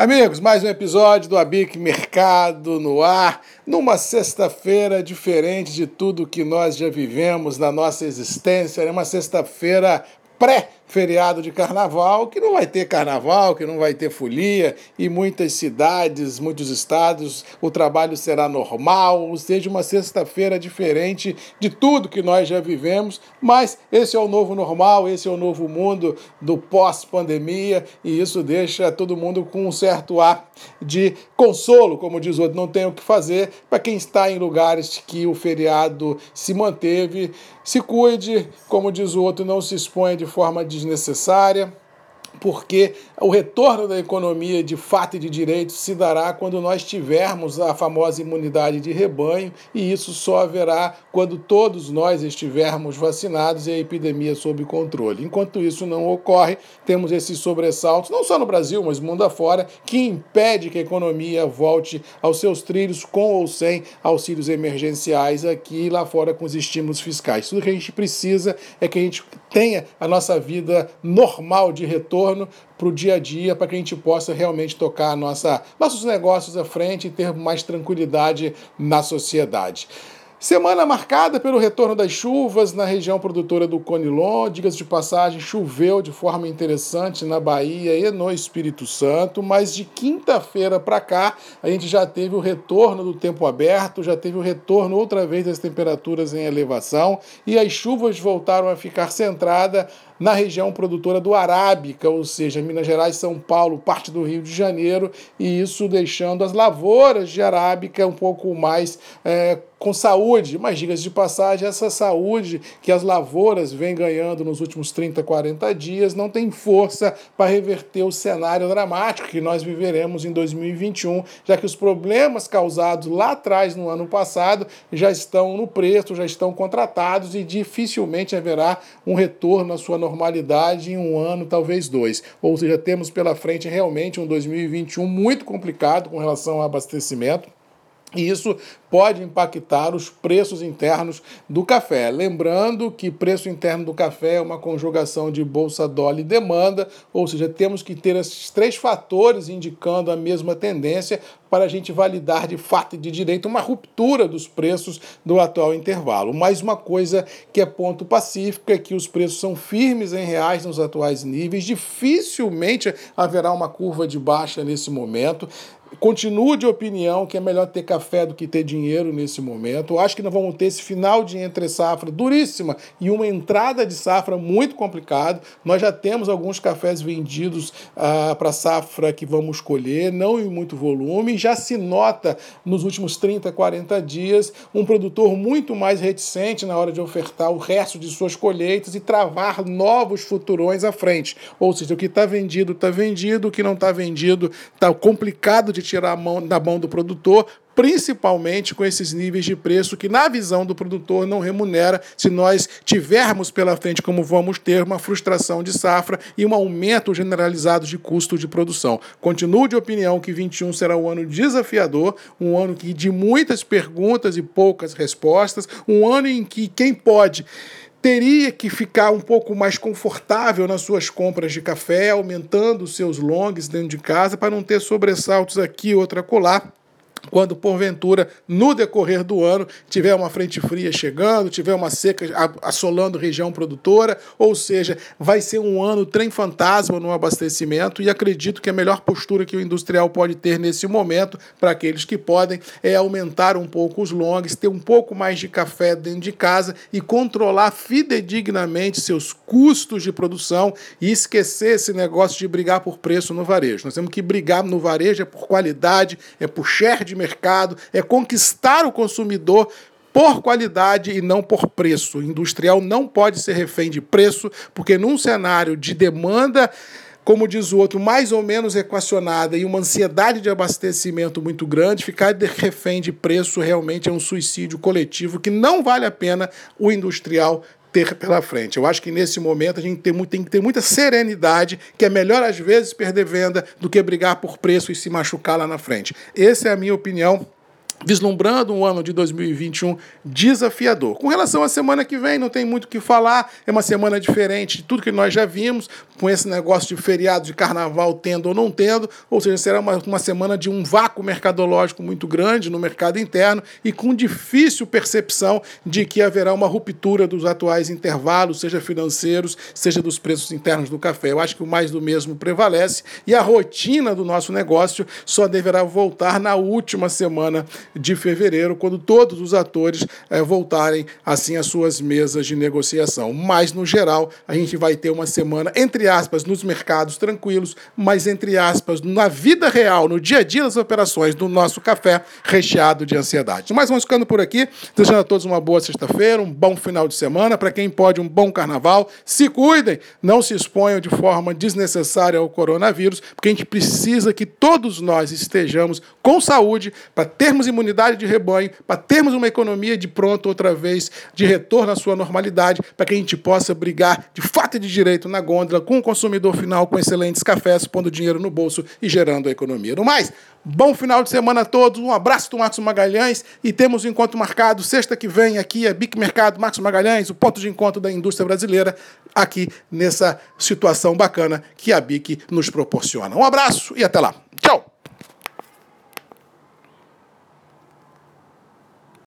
Amigos, mais um episódio do Abic Mercado no ar, numa sexta-feira diferente de tudo que nós já vivemos na nossa existência, é uma sexta-feira pré feriado de carnaval, que não vai ter carnaval, que não vai ter folia, e muitas cidades, muitos estados, o trabalho será normal, ou seja, uma sexta-feira diferente de tudo que nós já vivemos, mas esse é o novo normal, esse é o novo mundo do pós-pandemia, e isso deixa todo mundo com um certo ar de consolo, como diz o outro, não tem o que fazer, para quem está em lugares que o feriado se manteve, se cuide, como diz o outro, não se exponha de forma desnecessária porque o retorno da economia de fato e de direito se dará quando nós tivermos a famosa imunidade de rebanho, e isso só haverá quando todos nós estivermos vacinados e a epidemia sob controle. Enquanto isso não ocorre, temos esses sobressaltos, não só no Brasil, mas mundo afora, que impede que a economia volte aos seus trilhos com ou sem auxílios emergenciais aqui e lá fora com os estímulos fiscais. Tudo que a gente precisa é que a gente tenha a nossa vida normal de retorno para o dia a dia, para que a gente possa realmente tocar nossa, nossos negócios à frente e ter mais tranquilidade na sociedade. Semana marcada pelo retorno das chuvas na região produtora do Conilon. Diga-se de passagem, choveu de forma interessante na Bahia e no Espírito Santo, mas de quinta-feira para cá a gente já teve o retorno do tempo aberto, já teve o retorno outra vez das temperaturas em elevação e as chuvas voltaram a ficar centradas na região produtora do Arábica, ou seja, Minas Gerais, São Paulo, parte do Rio de Janeiro, e isso deixando as lavouras de Arábica um pouco mais é, com saúde, mas diga de passagem, essa saúde que as lavouras vêm ganhando nos últimos 30, 40 dias não tem força para reverter o cenário dramático que nós viveremos em 2021, já que os problemas causados lá atrás no ano passado já estão no preço, já estão contratados e dificilmente haverá um retorno à sua normalidade em um ano, talvez dois. Ou seja, temos pela frente realmente um 2021 muito complicado com relação ao abastecimento. E isso pode impactar os preços internos do café. Lembrando que preço interno do café é uma conjugação de bolsa, dólar e demanda, ou seja, temos que ter esses três fatores indicando a mesma tendência para a gente validar de fato e de direito uma ruptura dos preços do atual intervalo. Mais uma coisa que é ponto pacífico é que os preços são firmes em reais nos atuais níveis, dificilmente haverá uma curva de baixa nesse momento. Continuo de opinião que é melhor ter café do que ter dinheiro nesse momento. Acho que nós vamos ter esse final de entre safra duríssima e uma entrada de safra muito complicado. Nós já temos alguns cafés vendidos ah, para safra que vamos colher, não em muito volume. Já se nota nos últimos 30, 40 dias um produtor muito mais reticente na hora de ofertar o resto de suas colheitas e travar novos futurões à frente. Ou seja, o que está vendido está vendido, o que não está vendido está complicado de tirar mão da mão do produtor, principalmente com esses níveis de preço que, na visão do produtor, não remunera se nós tivermos pela frente, como vamos ter, uma frustração de safra e um aumento generalizado de custo de produção. Continuo de opinião que 21 será um ano desafiador, um ano que de muitas perguntas e poucas respostas, um ano em que quem pode teria que ficar um pouco mais confortável nas suas compras de café, aumentando seus longs dentro de casa para não ter sobressaltos aqui, outra colar quando porventura no decorrer do ano tiver uma frente fria chegando, tiver uma seca assolando região produtora, ou seja, vai ser um ano trem fantasma no abastecimento e acredito que a melhor postura que o industrial pode ter nesse momento para aqueles que podem é aumentar um pouco os longs, ter um pouco mais de café dentro de casa e controlar fidedignamente seus custos de produção e esquecer esse negócio de brigar por preço no varejo. Nós temos que brigar no varejo é por qualidade, é por share de mercado, é conquistar o consumidor por qualidade e não por preço. O industrial não pode ser refém de preço, porque num cenário de demanda, como diz o outro, mais ou menos equacionada e uma ansiedade de abastecimento muito grande, ficar refém de preço realmente é um suicídio coletivo que não vale a pena o industrial ter pela frente. Eu acho que nesse momento a gente tem, tem que ter muita serenidade, que é melhor às vezes perder venda do que brigar por preço e se machucar lá na frente. Essa é a minha opinião vislumbrando um ano de 2021 desafiador. Com relação à semana que vem, não tem muito o que falar, é uma semana diferente de tudo que nós já vimos, com esse negócio de feriado de carnaval tendo ou não tendo, ou seja, será uma, uma semana de um vácuo mercadológico muito grande no mercado interno e com difícil percepção de que haverá uma ruptura dos atuais intervalos, seja financeiros, seja dos preços internos do café. Eu acho que o mais do mesmo prevalece e a rotina do nosso negócio só deverá voltar na última semana de fevereiro, quando todos os atores é, voltarem assim às suas mesas de negociação. Mas, no geral, a gente vai ter uma semana, entre aspas, nos mercados tranquilos, mas, entre aspas, na vida real, no dia a dia das operações do nosso café, recheado de ansiedade. Mas vamos ficando por aqui, desejando a todos uma boa sexta-feira, um bom final de semana, para quem pode, um bom carnaval. Se cuidem, não se exponham de forma desnecessária ao coronavírus, porque a gente precisa que todos nós estejamos com saúde para termos imunidade imunidade de rebanho, para termos uma economia de pronto outra vez, de retorno à sua normalidade, para que a gente possa brigar de fato e de direito na gôndola com o consumidor final com excelentes cafés, pondo dinheiro no bolso e gerando a economia. No mais, bom final de semana a todos, um abraço do Marcos Magalhães e temos um encontro marcado sexta que vem aqui, é Bic Mercado, Marcos Magalhães, o ponto de encontro da indústria brasileira, aqui nessa situação bacana que a BIC nos proporciona. Um abraço e até lá!